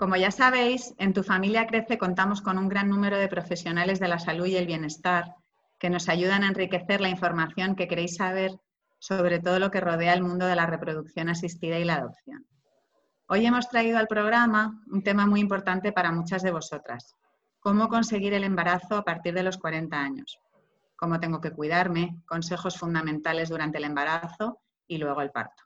Como ya sabéis, en Tu Familia Crece contamos con un gran número de profesionales de la salud y el bienestar que nos ayudan a enriquecer la información que queréis saber sobre todo lo que rodea el mundo de la reproducción asistida y la adopción. Hoy hemos traído al programa un tema muy importante para muchas de vosotras, cómo conseguir el embarazo a partir de los 40 años, cómo tengo que cuidarme, consejos fundamentales durante el embarazo y luego el parto.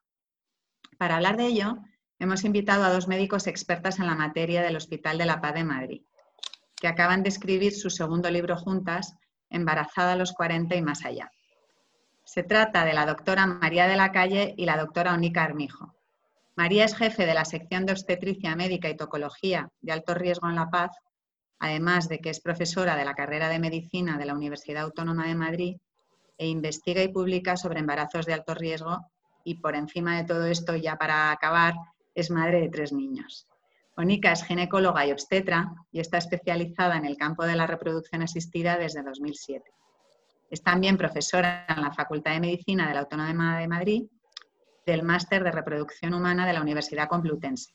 Para hablar de ello, hemos invitado a dos médicos expertas en la materia del Hospital de la Paz de Madrid, que acaban de escribir su segundo libro juntas, Embarazada a los 40 y más allá. Se trata de la doctora María de la Calle y la doctora Onica Armijo. María es jefe de la sección de obstetricia médica y tocología de alto riesgo en La Paz, además de que es profesora de la carrera de medicina de la Universidad Autónoma de Madrid e investiga y publica sobre embarazos de alto riesgo y por encima de todo esto, ya para acabar, es madre de tres niños. Onika es ginecóloga y obstetra y está especializada en el campo de la reproducción asistida desde 2007. Es también profesora en la Facultad de Medicina de la Autónoma de Madrid del Máster de Reproducción Humana de la Universidad Complutense.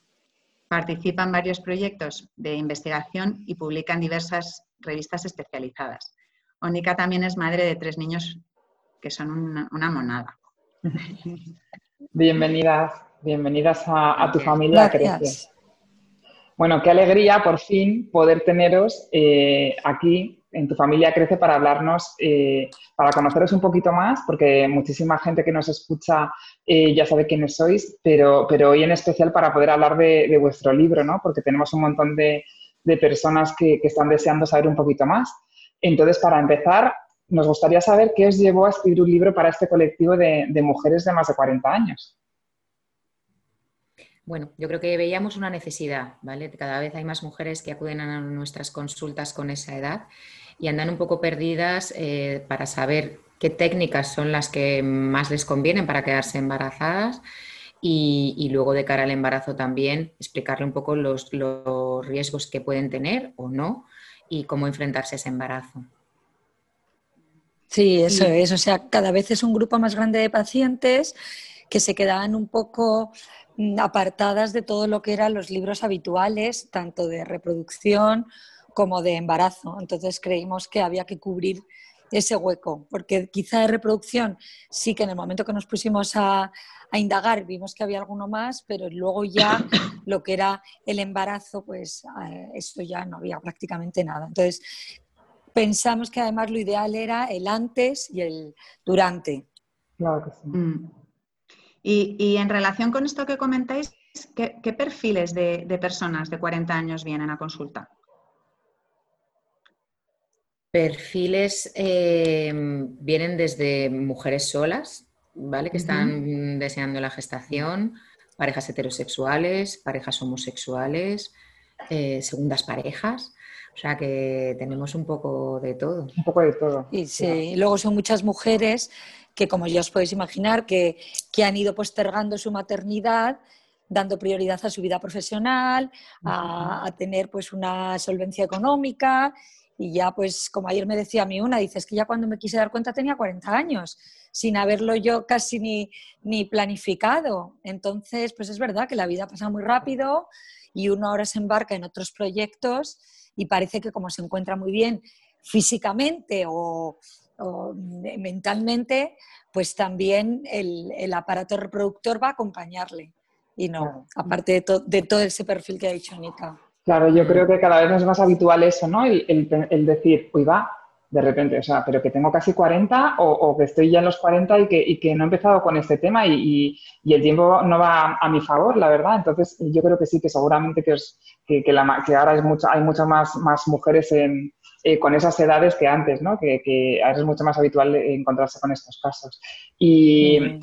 Participa en varios proyectos de investigación y publica en diversas revistas especializadas. Onika también es madre de tres niños que son una, monada. Bienvenidas, bienvenidas a, tu familia Crece. Bueno, qué alegría por fin poder teneros eh, aquí en tu familia Crece para hablarnos, eh, para conoceros un poquito más, porque muchísima gente que nos escucha eh, ya sabe quiénes sois, pero, pero hoy en especial para poder hablar de, vuestro libro, ¿no? Porque tenemos un montón de, personas que, están deseando saber un poquito más. Entonces, para empezar, nos gustaría saber qué os llevó a escribir un libro para este colectivo de, de mujeres de más de 40 años. Bueno, yo creo que veíamos una necesidad, ¿vale? Cada vez hay más mujeres que acuden a nuestras consultas con esa edad y andan un poco perdidas eh, para saber qué técnicas son las que más les convienen para quedarse embarazadas y, luego de cara al embarazo también explicarle un poco los, los riesgos que pueden tener o no y cómo enfrentarse a ese embarazo. Sí, eso es. O sea, cada vez es un grupo más grande de pacientes que se quedaban un poco apartadas de todo lo que eran los libros habituales, tanto de reproducción como de embarazo. Entonces creímos que había que cubrir ese hueco, porque quizá de reproducción sí que en el momento que nos pusimos a, indagar vimos que había alguno más, pero luego ya lo que era el embarazo, pues eh, esto ya no había prácticamente nada. Entonces pensamos que además lo ideal era el antes y el durante. Claro que sí. Mm. Y, en relación con esto que comentáis, ¿qué, perfiles de, personas de 40 años vienen a consulta? Perfiles eh, vienen desde mujeres solas, ¿vale? Que están deseando la gestación, parejas heterosexuales, parejas homosexuales, eh, segundas parejas. O sea que tenemos un poco de todo. Un poco de todo. Y sí, luego son muchas mujeres que como ya os podéis imaginar, que, han ido postergando su maternidad dando prioridad a su vida profesional, a, tener pues una solvencia económica y ya pues como ayer me decía a mí una, dices que ya cuando me quise dar cuenta tenía 40 años, sin haberlo yo casi ni, ni planificado. Entonces pues es verdad que la vida pasa muy rápido y uno ahora se embarca en otros proyectos y parece que como se encuentra muy bien físicamente o, mentalmente, pues también el, aparato reproductor va a acompañarle. Y no, aparte de, todo ese perfil que ha dicho Anita. Claro, yo creo que cada vez es más habitual eso, ¿no? El, decir, uy, va, de repente, o sea, pero que tengo casi 40 o, que estoy ya en los 40 y que, y que no he empezado con este tema y, el tiempo no va a, mi favor, la verdad. Entonces, yo creo que sí, que seguramente que, que, que, ahora hay muchas más, más mujeres en, eh, con esas edades que antes, ¿no? Que, que, ahora es mucho más habitual encontrarse con estos casos. Y,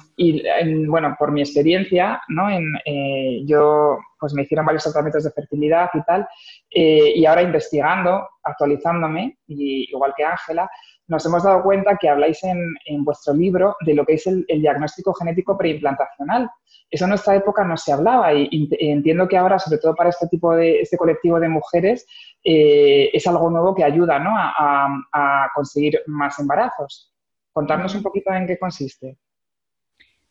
bueno, por mi experiencia, ¿no? En, eh, yo pues me hicieron varios tratamientos de fertilidad y tal, eh, y ahora investigando, actualizándome, y, igual que Ángela, nos hemos dado cuenta que habláis en, en vuestro libro de lo que es el, el diagnóstico genético preimplantacional. Eso en nuestra época no se hablaba y, entiendo que ahora, sobre todo para este tipo de, este colectivo de mujeres, eh, es algo nuevo que ayuda ¿no? a, a, conseguir más embarazos. Contarnos un poquito en qué consiste.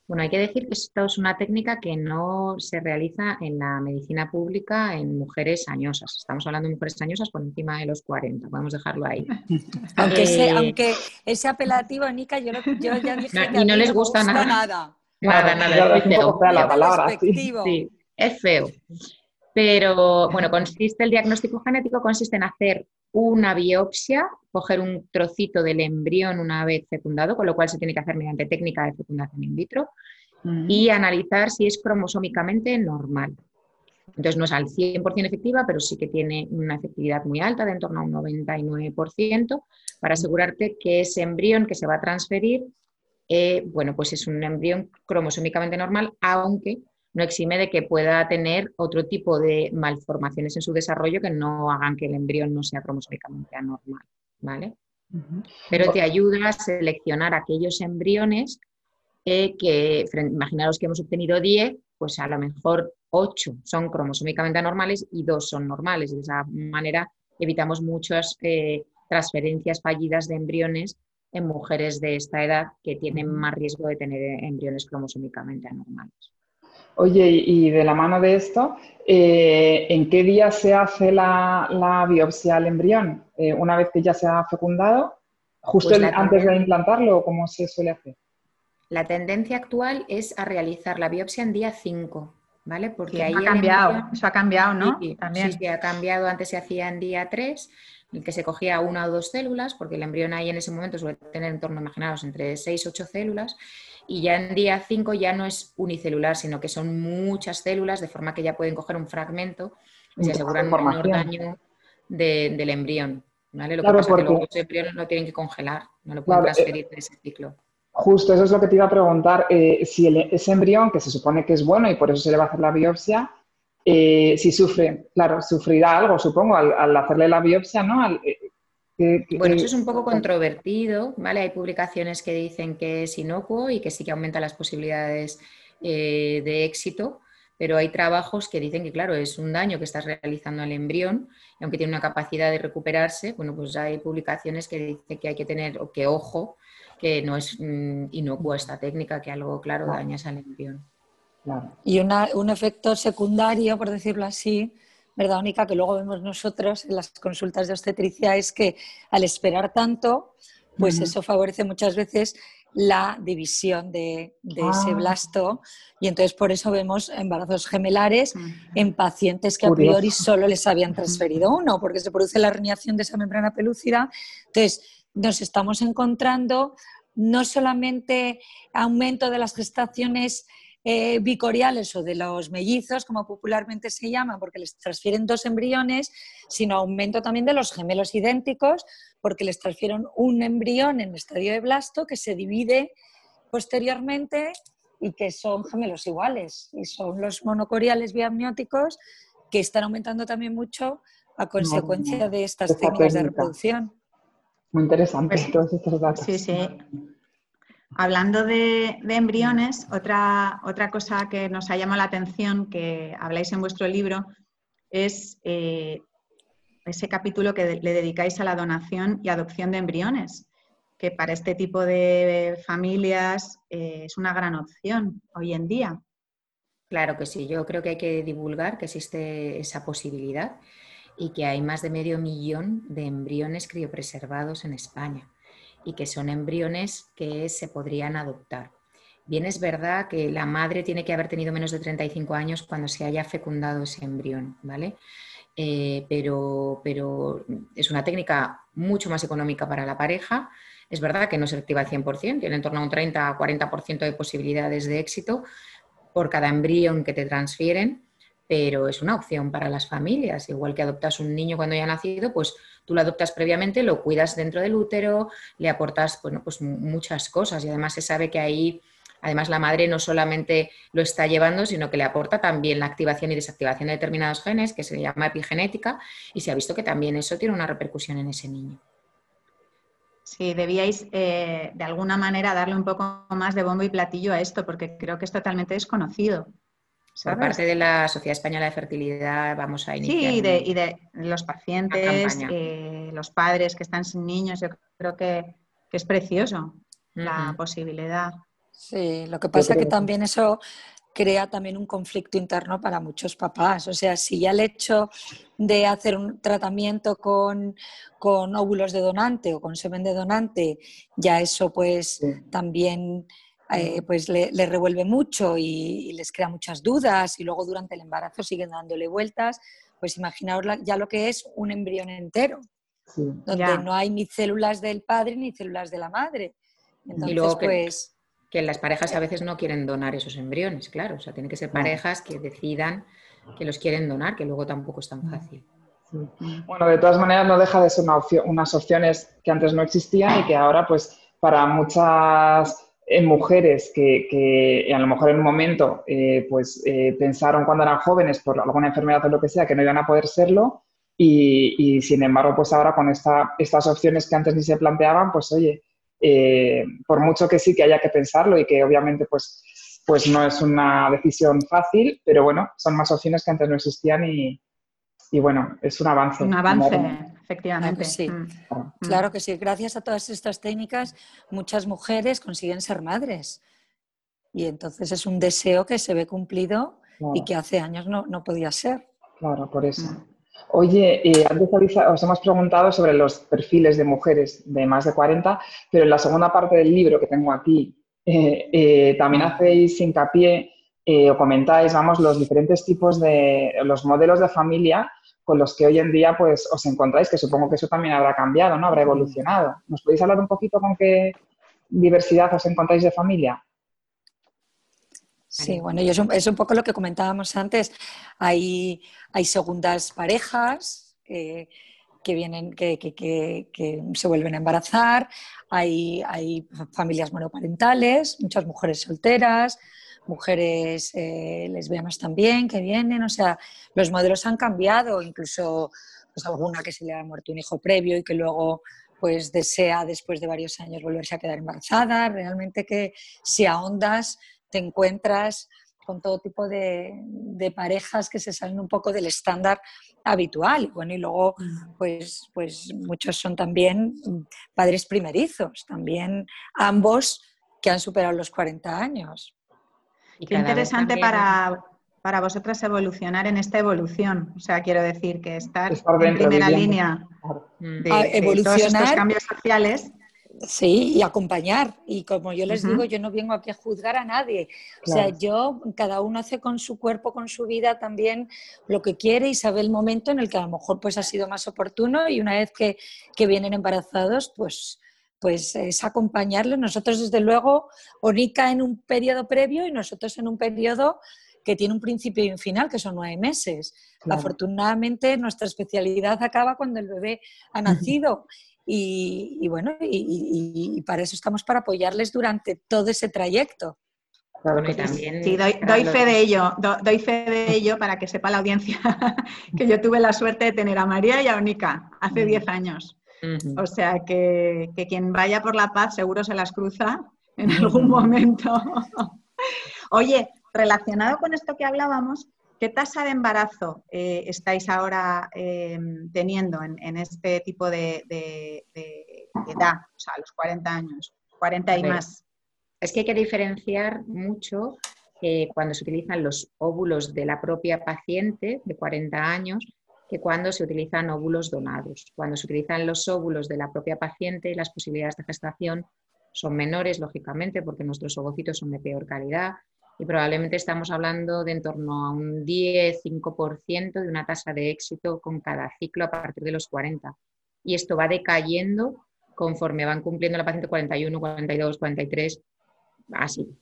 Bueno, hay que decir que esto es una técnica que no se realiza en la medicina pública en mujeres añosas. Estamos hablando de mujeres añosas por encima de los 40, podemos dejarlo ahí. aunque, ese, eh, aunque ese apelativo, Nica, yo, yo ya dije que y no les gusta, nada. nada. Nada, nada, es feo. La palabra, sí. es feo. Pero bueno, consiste el diagnóstico genético consiste en hacer una biopsia, coger un trocito del embrión una vez fecundado, con lo cual se tiene que hacer mediante técnica de fecundación in vitro, mm. y analizar si es cromosómicamente normal. Entonces no es al 100% efectiva, pero sí que tiene una efectividad muy alta, de en torno a un 99%, para asegurarte que ese embrión que se va a transferir, eh, bueno, pues es un embrión cromosómicamente normal, aunque no exime de que pueda tener otro tipo de malformaciones en su desarrollo que no hagan que el embrión no sea cromosómicamente anormal, ¿vale? Pero te ayuda a seleccionar aquellos embriones eh, que, imaginaros que hemos obtenido 10, pues a lo mejor 8 son cromosómicamente anormales y 2 son normales. De esa manera evitamos muchas eh, transferencias fallidas de embriones en mujeres de esta edad que tienen más riesgo de tener embriones cromosómicamente anormales. Oye, y de la mano de esto, eh, ¿en qué día se hace la, biopsia al embrión? Eh, ¿Una vez que ya se ha fecundado? ¿Justo pues antes de implantarlo o cómo se suele hacer? La tendencia actual es a realizar la biopsia en día 5, ¿vale? Porque ahí ha cambiado, eso ha cambiado, ¿no? Sí, También. sí, ha cambiado, antes se hacía en día 3, en el que se cogía una o dos células, porque el embrión ahí en ese momento suele tener en torno, imaginaos, entre 6 y 8 células, y ya en día 5 ya no es unicelular, sino que son muchas células, de forma que ya pueden coger un fragmento y se aseguran un menor daño del embrión. ¿vale? Lo que pasa es que luego ese embrión lo tienen que congelar, no lo pueden eh, transferir de ese ciclo. Justo, eso es lo que te iba a preguntar. Eh, si ese embrión, que se supone que es bueno y por eso se le va a hacer la biopsia, eh, si sufre, claro, sufrirá algo, supongo, al, hacerle la biopsia, ¿no? bueno, eso es un poco controvertido, ¿vale? Hay publicaciones que dicen que es inocuo y que sí que aumenta las posibilidades eh, de éxito, pero hay trabajos que dicen que, claro, es un daño que estás realizando al embrión y aunque tiene una capacidad de recuperarse, bueno, pues hay publicaciones que dicen que hay que tener, o que ojo, que no es mm, inocuo esta técnica, que algo, claro, dañas al embrión. Y un efecto secundario, por decirlo así, ¿verdad, Única? Que luego vemos nosotros en las consultas de obstetricia es que al esperar tanto, pues eso favorece muchas veces la división de, ese ah. blasto y entonces por eso vemos embarazos gemelares en pacientes que a priori solo les habían transferido uno, porque se produce la herniación de esa membrana pelúcida. Entonces nos estamos encontrando no solamente aumento de las gestaciones eh, bicoriales o de los mellizos, como popularmente se llaman, porque les transfieren dos embriones, sino aumento también de los gemelos idénticos, porque les transfieren un embrión en estadio de blasto que se divide posteriormente y que son gemelos iguales. Y son los monocoriales biamnióticos que están aumentando también mucho a consecuencia de estas técnicas de reproducción. Muy interesante pues todos estos datos. Sí, sí. Hablando de, embriones, otra, otra, cosa que nos ha llamado la atención, que habláis en vuestro libro, es eh, ese capítulo que le dedicáis a la donación y adopción de embriones, que para este tipo de familias eh, es una gran opción hoy en día. Claro que sí, yo creo que hay que divulgar que existe esa posibilidad y que hay más de medio millón de embriones criopreservados en España y que son embriones que se podrían adoptar. Bien es verdad que la madre tiene que haber tenido menos de 35 años cuando se haya fecundado ese embrión, ¿vale? Eh, pero, pero, es una técnica mucho más económica para la pareja. Es verdad que no se activa al 100%, tiene en torno a un 30-40% de posibilidades de éxito por cada embrión que te transfieren, pero es una opción para las familias. Igual que adoptas un niño cuando ya ha nacido, pues tú lo adoptas previamente, lo cuidas dentro del útero, le aportas bueno, pues muchas cosas y además se sabe que ahí, además la madre no solamente lo está llevando, sino que le aporta también la activación y desactivación de determinados genes, que se llama epigenética, y se ha visto que también eso tiene una repercusión en ese niño. Sí, debíais eh, de alguna manera darle un poco más de bombo y platillo a esto, porque creo que es totalmente desconocido. Por parte de la Sociedad Española de Fertilidad vamos a iniciar. Sí, y de, los pacientes, eh, los padres que están sin niños, yo creo que, es precioso la posibilidad. Sí, lo que pasa es que también eso crea también un conflicto interno para muchos papás. O sea, si ya el hecho de hacer un tratamiento con, óvulos de donante o con semen de donante, ya eso pues también eh, pues le, revuelve mucho y, les crea muchas dudas y luego durante el embarazo siguen dándole vueltas, pues imaginaos ya lo que es un embrión entero, donde no hay ni células del padre ni células de la madre. Entonces, y luego que, pues... Que las parejas a veces no quieren donar esos embriones, claro, o sea, tienen que ser parejas que decidan que los quieren donar, que luego tampoco es tan fácil. Bueno, de todas maneras no deja de ser una opción, unas opciones que antes no existían y que ahora pues para muchas en mujeres que, a lo mejor en un momento eh, pues eh, pensaron cuando eran jóvenes por alguna enfermedad o lo que sea que no iban a poder serlo y, sin embargo pues ahora con esta, estas opciones que antes ni se planteaban pues oye eh, por mucho que sí que haya que pensarlo y que obviamente pues pues no es una decisión fácil pero bueno son más opciones que antes no existían y, y bueno, es un avance. Un avance, efectivamente. sí. Mm. Mm. Claro que sí. Gracias a todas estas técnicas, muchas mujeres consiguen ser madres. Y entonces es un deseo que se ve cumplido y que hace años no, podía ser. Claro, por eso. Mm. Oye, eh, antes os hemos preguntado sobre los perfiles de mujeres de más de 40, pero en la segunda parte del libro que tengo aquí eh, eh, también hacéis hincapié o comentáis, vamos, los diferentes tipos de, los modelos de familia con los que hoy en día pues os encontráis, que supongo que eso también habrá cambiado, ¿no? Habrá evolucionado. ¿Nos podéis hablar un poquito con qué diversidad os encontráis de familia? Sí, bueno, y es un, poco lo que comentábamos antes. Hay, hay segundas parejas que, vienen, que, que, se vuelven a embarazar, hay, hay familias monoparentales, muchas mujeres solteras, mujeres eh, lesbianas también que vienen, o sea, los modelos han cambiado, incluso pues, alguna que se le ha muerto un hijo previo y que luego pues desea después de varios años volverse a quedar embarazada, realmente que si ahondas te encuentras con todo tipo de, parejas que se salen un poco del estándar habitual. Bueno, y luego, pues, pues muchos son también padres primerizos, también ambos que han superado los 40 años. Qué interesante para, para vosotras evolucionar en esta evolución. O sea, quiero decir que estar, en primera línea de, ah, evolucionar, todos estos cambios sociales. Sí, y acompañar. Y como yo les digo, yo no vengo aquí a juzgar a nadie. O sea, yo, cada uno hace con su cuerpo, con su vida también lo que quiere y sabe el momento en el que a lo mejor pues ha sido más oportuno y una vez que, que vienen embarazados, pues pues es acompañarle. Nosotros, desde luego, Onica en un periodo previo y nosotros en un periodo que tiene un principio y un final, que son nueve meses. Afortunadamente, nuestra especialidad acaba cuando el bebé ha nacido. Y, bueno, y, para eso estamos para apoyarles durante todo ese trayecto. sí, doy, fe de ello, doy fe de ello para que sepa la audiencia que yo tuve la suerte de tener a María y a Onica hace diez años. O sea que, quien vaya por la paz seguro se las cruza en algún momento. Oye, relacionado con esto que hablábamos, ¿qué tasa de embarazo eh, estáis ahora eh, teniendo en, este tipo de, edad, o sea, a los 40 años, 40 y más? Es que hay que diferenciar mucho eh, cuando se utilizan los óvulos de la propia paciente de 40 años que cuando se utilizan óvulos donados. Cuando se utilizan los óvulos de la propia paciente, las posibilidades de gestación son menores, lógicamente, porque nuestros ovocitos son de peor calidad y probablemente estamos hablando de en torno a un 10-5% de una tasa de éxito con cada ciclo a partir de los 40. Y esto va decayendo conforme van cumpliendo la paciente 41, 42, 43, así.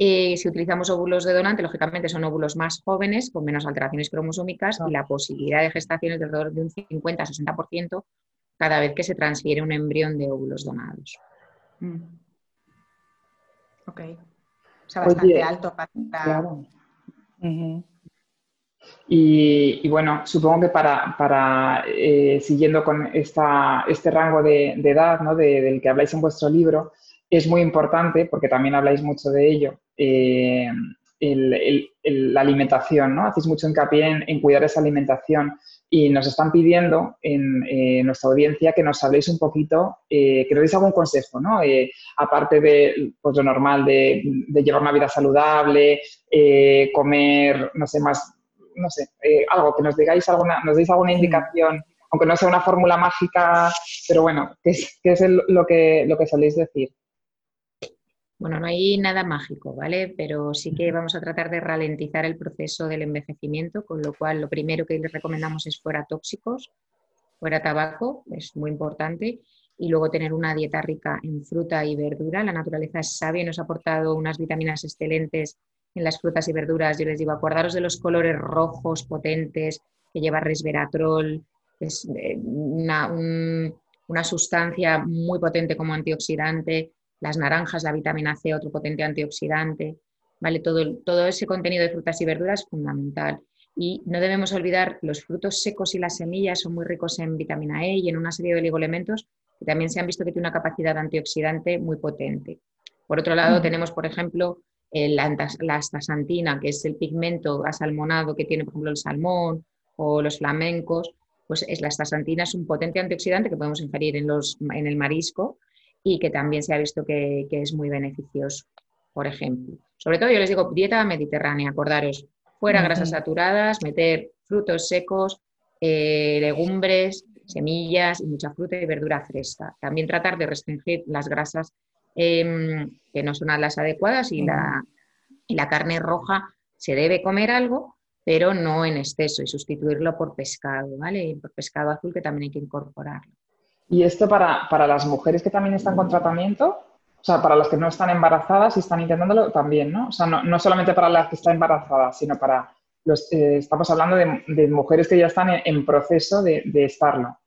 Eh, si utilizamos óvulos de donante, lógicamente son óvulos más jóvenes, con menos alteraciones cromosómicas y la posibilidad de gestación es de alrededor de un 50-60% cada vez que se transfiere un embrión de óvulos donados. Mm. Ok. O sea, bastante alto para... Claro. y, bueno, supongo que para, eh, siguiendo con esta, este rango de, edad ¿no? del que habláis en vuestro libro, es muy importante, porque también habláis mucho de ello, eh, la alimentación, ¿no? Hacéis mucho hincapié en, cuidar esa alimentación y nos están pidiendo en eh, nuestra audiencia que nos habléis un poquito, eh, que nos deis algún consejo, ¿no? aparte de pues, lo normal de, llevar una vida saludable, comer, no sé, más, no sé, algo, que nos digáis alguna, nos deis alguna indicación, aunque no sea una fórmula mágica, pero bueno, ¿qué es, es lo, que, lo que soléis decir? Bueno, no hay nada mágico, ¿vale? Pero sí que vamos a tratar de ralentizar el proceso del envejecimiento, con lo cual lo primero que les recomendamos es fuera tóxicos, fuera tabaco, es muy importante, y luego tener una dieta rica en fruta y verdura. La naturaleza es sabia y nos ha aportado unas vitaminas excelentes en las frutas y verduras. Yo les digo, acordaros de los colores rojos potentes que lleva resveratrol, es eh, una, una sustancia muy potente como antioxidante las naranjas, la vitamina C, otro potente antioxidante, ¿vale? Todo, todo ese contenido de frutas y verduras es fundamental. Y no debemos olvidar, los frutos secos y las semillas son muy ricos en vitamina E y en una serie de oligoelementos que también se han visto que tiene una capacidad antioxidante muy potente. Por otro lado, mm. tenemos, por ejemplo, la, la astaxantina, que es el pigmento asalmonado que tiene, por ejemplo, el salmón o los flamencos. Pues es, la astaxantina es un potente antioxidante que podemos ingerir en, los, en el marisco y que también se ha visto que, es muy beneficioso, por ejemplo. Sobre todo yo les digo dieta mediterránea, acordaros, fuera grasas saturadas, meter frutos secos, eh, legumbres, semillas y mucha fruta y verdura fresca. También tratar de restringir las grasas em, que no son las adecuadas y, la, y la carne roja se debe comer algo, pero no en exceso y sustituirlo por pescado, ¿vale? Y por pescado azul que también hay que incorporarlo. Y esto para, para, las mujeres que también están con tratamiento, o sea, para las que no están embarazadas y están intentándolo también, ¿no? O sea, no, no solamente para las que están embarazadas, sino para los, eh, estamos hablando de, de, mujeres que ya están en, proceso de, de estarlo.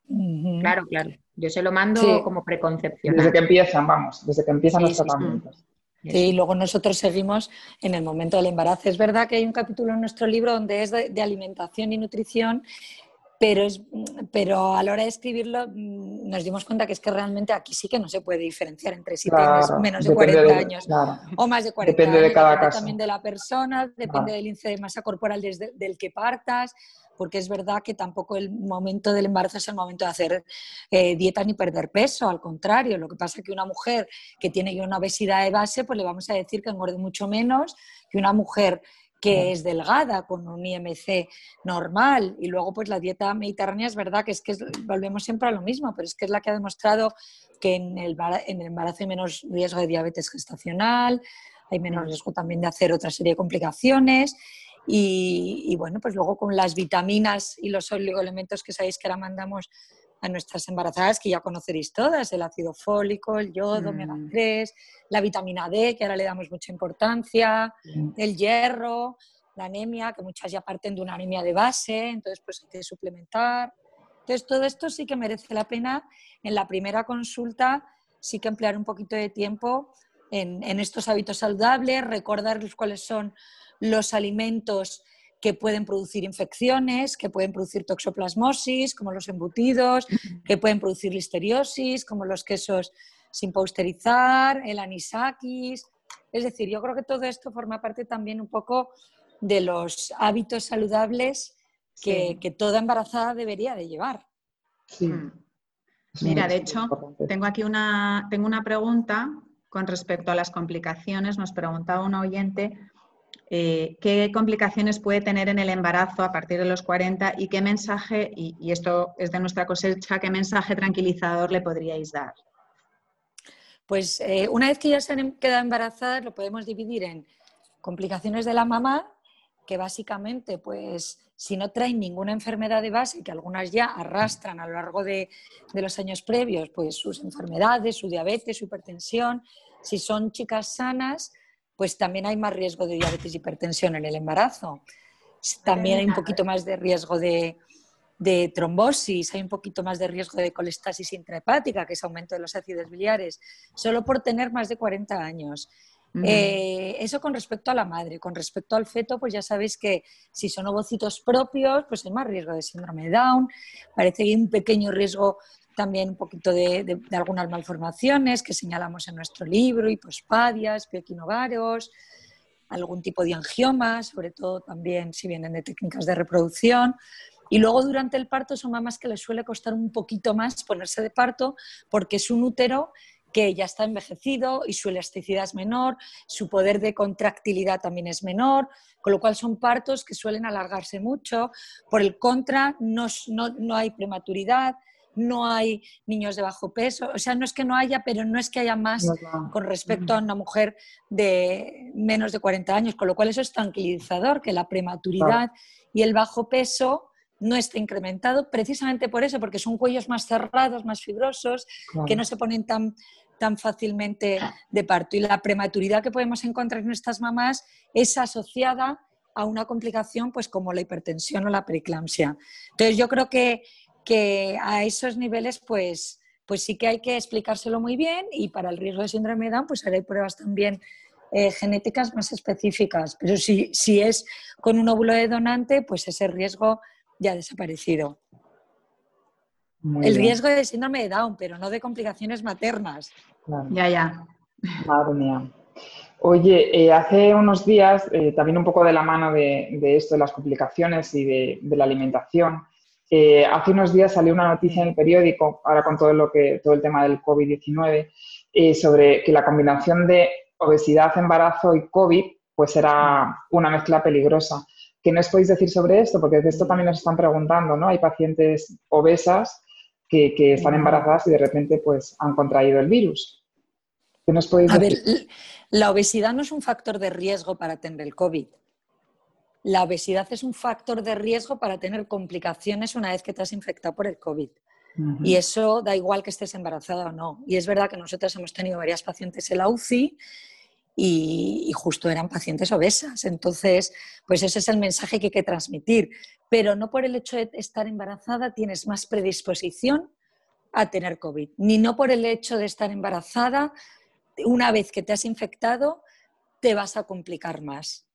Claro, claro. Yo se lo mando como preconcepción. Desde que empiezan, vamos, desde que empiezan los tratamientos. Sí, y luego nosotros seguimos en el momento del embarazo. Es verdad que hay un capítulo en nuestro libro donde es de alimentación y nutrición pero, es, pero a la hora de escribirlo mm, nos dimos cuenta que es que realmente aquí sí que no se puede diferenciar entre si tienes menos de 40 años o más de 40 depende años. De cada depende también de la persona, depende del índice de masa corporal desde, del que partas, porque es verdad que tampoco el momento del embarazo es el momento de hacer eh, dieta ni perder peso, al contrario, lo que pasa es que una mujer que tiene una obesidad de base, pues le vamos a decir que engorde mucho menos que una mujer que es delgada, con un IMC normal. Y luego, pues la dieta mediterránea es verdad que es que volvemos siempre a lo mismo, pero es que es la que ha demostrado que en el, en el embarazo hay menos riesgo de diabetes gestacional, hay menos riesgo también de hacer otra serie de complicaciones. Y, y, bueno, pues luego con las vitaminas y los oligoelementos que sabéis que ahora mandamos a nuestras embarazadas, que ya conoceréis todas, el ácido fólico, el yodo, omega 3, mm. la vitamina D, que ahora le damos mucha importancia, el hierro, la anemia, que muchas ya parten de una anemia de base, entonces pues hay que suplementar. Entonces todo esto sí que merece la pena en la primera consulta, sí que emplear un poquito de tiempo en, en estos hábitos saludables, recordarles cuáles son los alimentos que pueden producir infecciones, que pueden producir toxoplasmosis, como los embutidos, que pueden producir listeriosis, como los quesos sin pausterizar, el anisakis. Es decir, yo creo que todo esto forma parte también un poco de los hábitos saludables que, toda embarazada debería de llevar. Sí. Mm. Mira, de hecho, tengo aquí una, tengo una pregunta con respecto a las complicaciones. Nos preguntaba un oyente eh, qué complicaciones puede tener en el embarazo a partir de los 40 y qué mensaje, y, esto es de nuestra cosecha, qué mensaje tranquilizador le podríais dar. Pues eh, una vez que ya se han quedado embarazadas, lo podemos dividir en complicaciones de la mamá, que básicamente, pues, si no traen ninguna enfermedad de base, que algunas ya arrastran a lo largo de, de los años previos, pues sus enfermedades, su diabetes, su hipertensión, si son chicas sanas, pues también hay más riesgo de diabetes y hipertensión en el embarazo. También hay un poquito más de riesgo de, de trombosis, hay un poquito más de riesgo de colestasis intrahepática, que es aumento de los ácidos biliares, solo por tener más de 40 años. Eh, eso con respecto a la madre. Con respecto al feto, pues ya sabéis que si son ovocitos propios, pues hay más riesgo de síndrome de Down. Parece que hay un pequeño riesgo también un poquito de, algunas malformaciones que señalamos en nuestro libro, hipospadias, pioquinovaros, algún tipo de angioma, sobre todo también si vienen de técnicas de reproducción. Y luego durante el parto son mamás que les suele costar un poquito más ponerse de parto porque es un útero que ya está envejecido y su elasticidad es menor, su poder de contractilidad también es menor, con lo cual son partos que suelen alargarse mucho. Por el contra, no, no, hay prematuridad, no hay niños de bajo peso, o sea, no es que no haya, pero no es que haya más con respecto a una mujer de menos de 40 años, con lo cual eso es tranquilizador, que la prematuridad y el bajo peso no está incrementado precisamente por eso, porque son cuellos más cerrados, más fibrosos, que no se ponen tan, tan fácilmente de parto. Y la prematuridad que podemos encontrar en estas mamás es asociada a una complicación pues como la hipertensión o la preeclampsia. Entonces yo creo que, que a esos niveles pues, pues sí que hay que explicárselo muy bien y para el riesgo de síndrome de Down pues haré pruebas también eh, genéticas más específicas. Pero si, si es con un óvulo de donante pues ese riesgo ya ha desaparecido. el riesgo de síndrome de Down, pero no de complicaciones maternas. Ya, ya. Madre mía. Oye, eh, hace unos días, eh, también un poco de la mano de, esto, de las complicaciones y de, la alimentación, eh, hace unos días salió una noticia en el periódico, ahora con todo, lo que, todo el tema del COVID-19, sobre que la combinación de obesidad, embarazo y COVID pues era una mezcla peligrosa. ¿Qué nos podéis decir sobre esto? Porque de esto también nos están preguntando, ¿no? Hay pacientes obesas que, están embarazadas y de repente pues han contraído el virus. ¿Qué nos podéis decir? A ver, la obesidad no es un factor de riesgo para tener el COVID. La obesidad es un factor de riesgo para tener complicaciones una vez que te has infectado por el COVID. Y eso da igual que estés embarazada o no. Y es verdad que nosotros hemos tenido varias pacientes en la UCI y, justo eran pacientes obesas. Entonces, pues ese es el mensaje que hay que transmitir. Pero no por el hecho de estar embarazada tienes más predisposición a tener COVID, ni no por el hecho de estar embarazada, una vez que te has infectado, te vas a complicar más.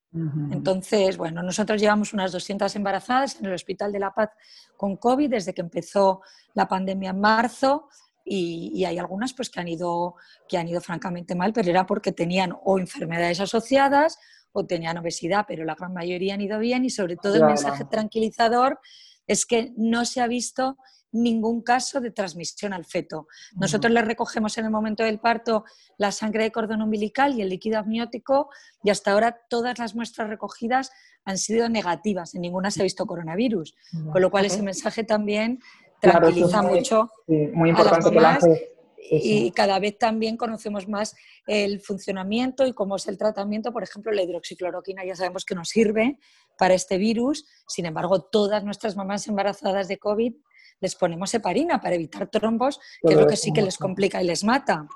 Entonces, bueno, nosotros llevamos unas 200 embarazadas en el Hospital de la Paz con COVID desde que empezó la pandemia en marzo y, hay algunas pues que han ido que han ido francamente mal, pero era porque tenían o enfermedades asociadas o tenían obesidad, pero la gran mayoría han ido bien y sobre todo el mensaje tranquilizador es que no se ha visto ningún caso de transmisión al feto. Nosotros le recogemos en el momento del parto la sangre de cordón umbilical y el líquido amniótico y hasta ahora todas las muestras recogidas han sido negativas, en ninguna se ha visto coronavirus, con lo cual ese mensaje también tranquiliza mucho. muy importante que y cada vez también conocemos más el funcionamiento y cómo es el tratamiento. Por ejemplo, la hidroxicloroquina ya sabemos que nos sirve para este virus. Sin embargo, todas nuestras mamás embarazadas de COVID les ponemos heparina para evitar trombos, que es lo que sí que les complica y les mata.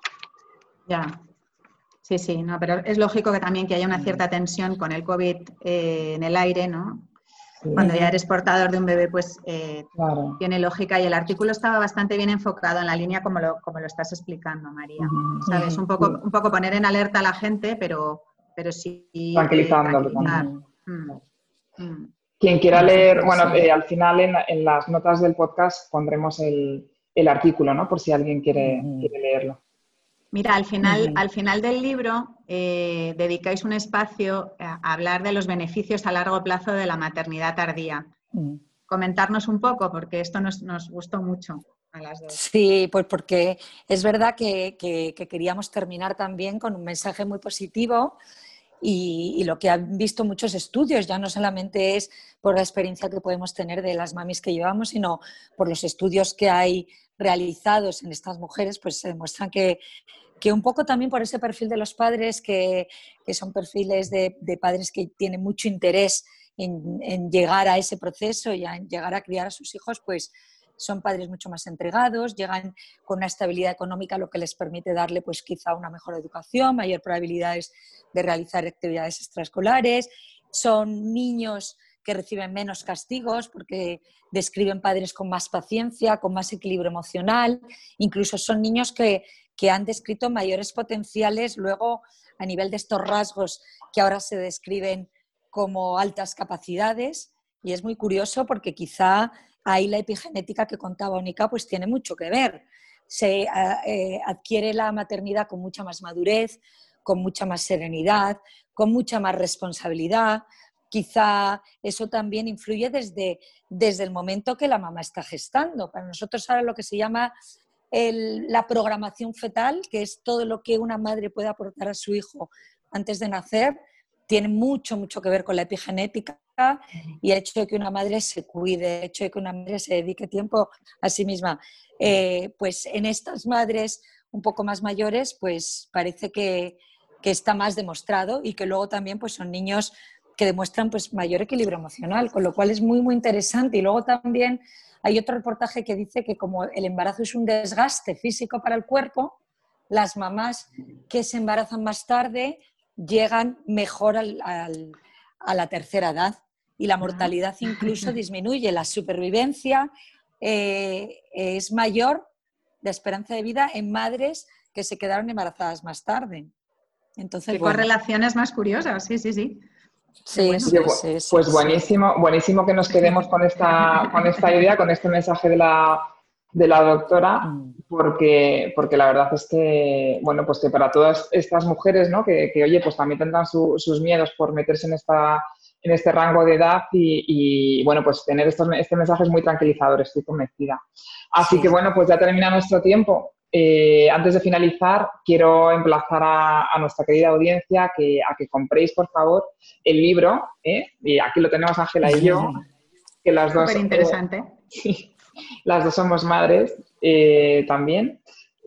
Ya. Sí, sí, no, pero es lógico que también que haya una cierta tensión con el COVID eh, en el aire, ¿no? Cuando ya eres portador de un bebé, pues eh, tiene lógica y el artículo estaba bastante bien enfocado en la línea como lo, como lo estás explicando, María. ¿Sabes? Un poco, un poco poner en alerta a la gente, pero, pero sí... Tranquilizando. Mm, mm. Quien quiera leer, bueno, eh, al final en, las notas del podcast pondremos el, artículo, ¿no? Por si alguien quiere, quiere leerlo. Mira, al final, al final del libro eh, dedicáis un espacio a hablar de los beneficios a largo plazo de la maternidad tardía. Mm. Comentarnos un poco, porque esto nos, gustó mucho. A las dos. Sí, pues porque es verdad que, queríamos terminar también con un mensaje muy positivo y, lo que han visto muchos estudios, ya no solamente es por la experiencia que podemos tener de las mamis que llevamos, sino por los estudios que hay realizados en estas mujeres, pues se demuestran que, que un poco también por ese perfil de los padres, que, que son perfiles de, de, padres que tienen mucho interés en, en, llegar a ese proceso y en llegar a criar a sus hijos, pues son padres mucho más entregados, llegan con una estabilidad económica, lo que les permite darle pues quizá una mejor educación, mayor probabilidades de realizar actividades extraescolares, son niños que reciben menos castigos porque describen padres con más paciencia, con más equilibrio emocional, incluso son niños que, que han descrito mayores potenciales luego a nivel de estos rasgos que ahora se describen como altas capacidades. Y es muy curioso porque quizá ahí la epigenética que contaba Onika pues tiene mucho que ver. Se eh, adquiere la maternidad con mucha más madurez, con mucha más serenidad, con mucha más responsabilidad. Quizá eso también influye desde, desde el momento que la mamá está gestando. Para nosotros ahora lo que se llama la programación fetal, que es todo lo que una madre puede aportar a su hijo antes de nacer, tiene mucho, mucho que ver con la epigenética y el hecho de que una madre se cuide, el hecho de que una madre se dedique tiempo a sí misma. Eh, pues en estas madres un poco más mayores, pues parece que, que, está más demostrado y que luego también pues son niños que demuestran pues mayor equilibrio emocional, con lo cual es muy, muy interesante. Y luego también hay otro reportaje que dice que como el embarazo es un desgaste físico para el cuerpo, las mamás que se embarazan más tarde llegan mejor a la tercera edad y la mortalidad incluso disminuye. La supervivencia eh, es mayor de esperanza de vida en madres que se quedaron embarazadas más tarde. Entonces, Qué correlaciones más curiosas, sí, sí, sí. Sí, pues buenísimo, buenísimo que nos quedemos con esta, con esta idea, con este mensaje de la, de la doctora, mm. porque, porque la verdad es que, bueno, pues que para todas estas mujeres, ¿no? Que, oye, pues también tendrán sus miedos por meterse en, esta, en este rango de edad y, bueno, pues tener estos, este mensaje es muy tranquilizador, estoy convencida. Así que, bueno, pues ya termina nuestro tiempo. Eh, antes de finalizar, quiero emplazar a, nuestra querida audiencia que, a que compréis, por favor, el libro. ¿eh? Y aquí lo tenemos Ángela y yo, que las dos... Súper interesante. las dos somos madres eh, también.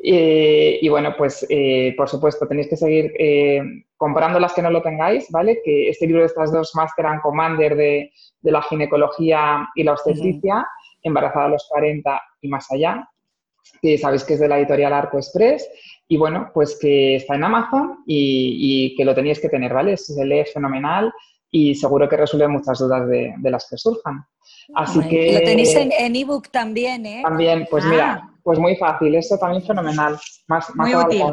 Eh, y bueno, pues eh, por supuesto tenéis que seguir comprando las que no lo tengáis, ¿vale? Que este libro de estas dos Master and Commander de, la ginecología y la obstetricia, embarazada a los 40 y más allá, que sabéis que es de la editorial Arco Express. Y bueno, pues que está en Amazon y, que lo tenéis que tener, ¿vale? Se lee fenomenal y seguro que resuelve muchas dudas de las que surjan. Así que... Lo tenéis en ebook también, ¿eh? También, pues mira, ah. Pues muy fácil, eso también fenomenal. Más, muy útil.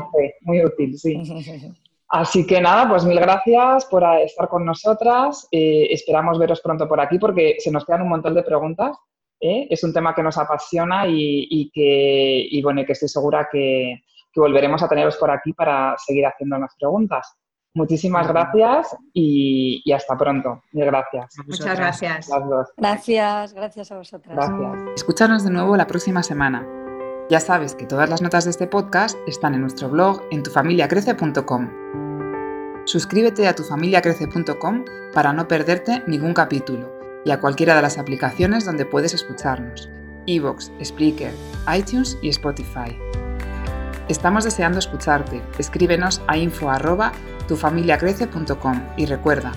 muy útil, sí. Así que nada, pues mil gracias por estar con nosotras. Eh, esperamos veros pronto por aquí porque se nos quedan un montón de preguntas. ¿eh? Es un tema que nos apasiona y, que, y bueno, que estoy segura que, que volveremos a teneros por aquí para seguir haciendo más preguntas. Muchísimas gracias y, hasta pronto. Mil gracias. Muchas gracias. Gracias, gracias a vosotras. Gracias. Escúchanos de nuevo la próxima semana. Ya sabes que todas las notas de este podcast están en nuestro blog en tufamiliacrece.com. Suscríbete a tufamiliacrece.com para no perderte ningún capítulo y a cualquiera de las aplicaciones donde puedes escucharnos: Evox, Spreaker, iTunes y Spotify. Estamos deseando escucharte. Escríbenos a info@tufamiliacrece.com y recuerda,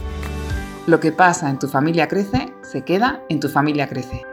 lo que pasa en tu familia crece, se queda en tu familia crece.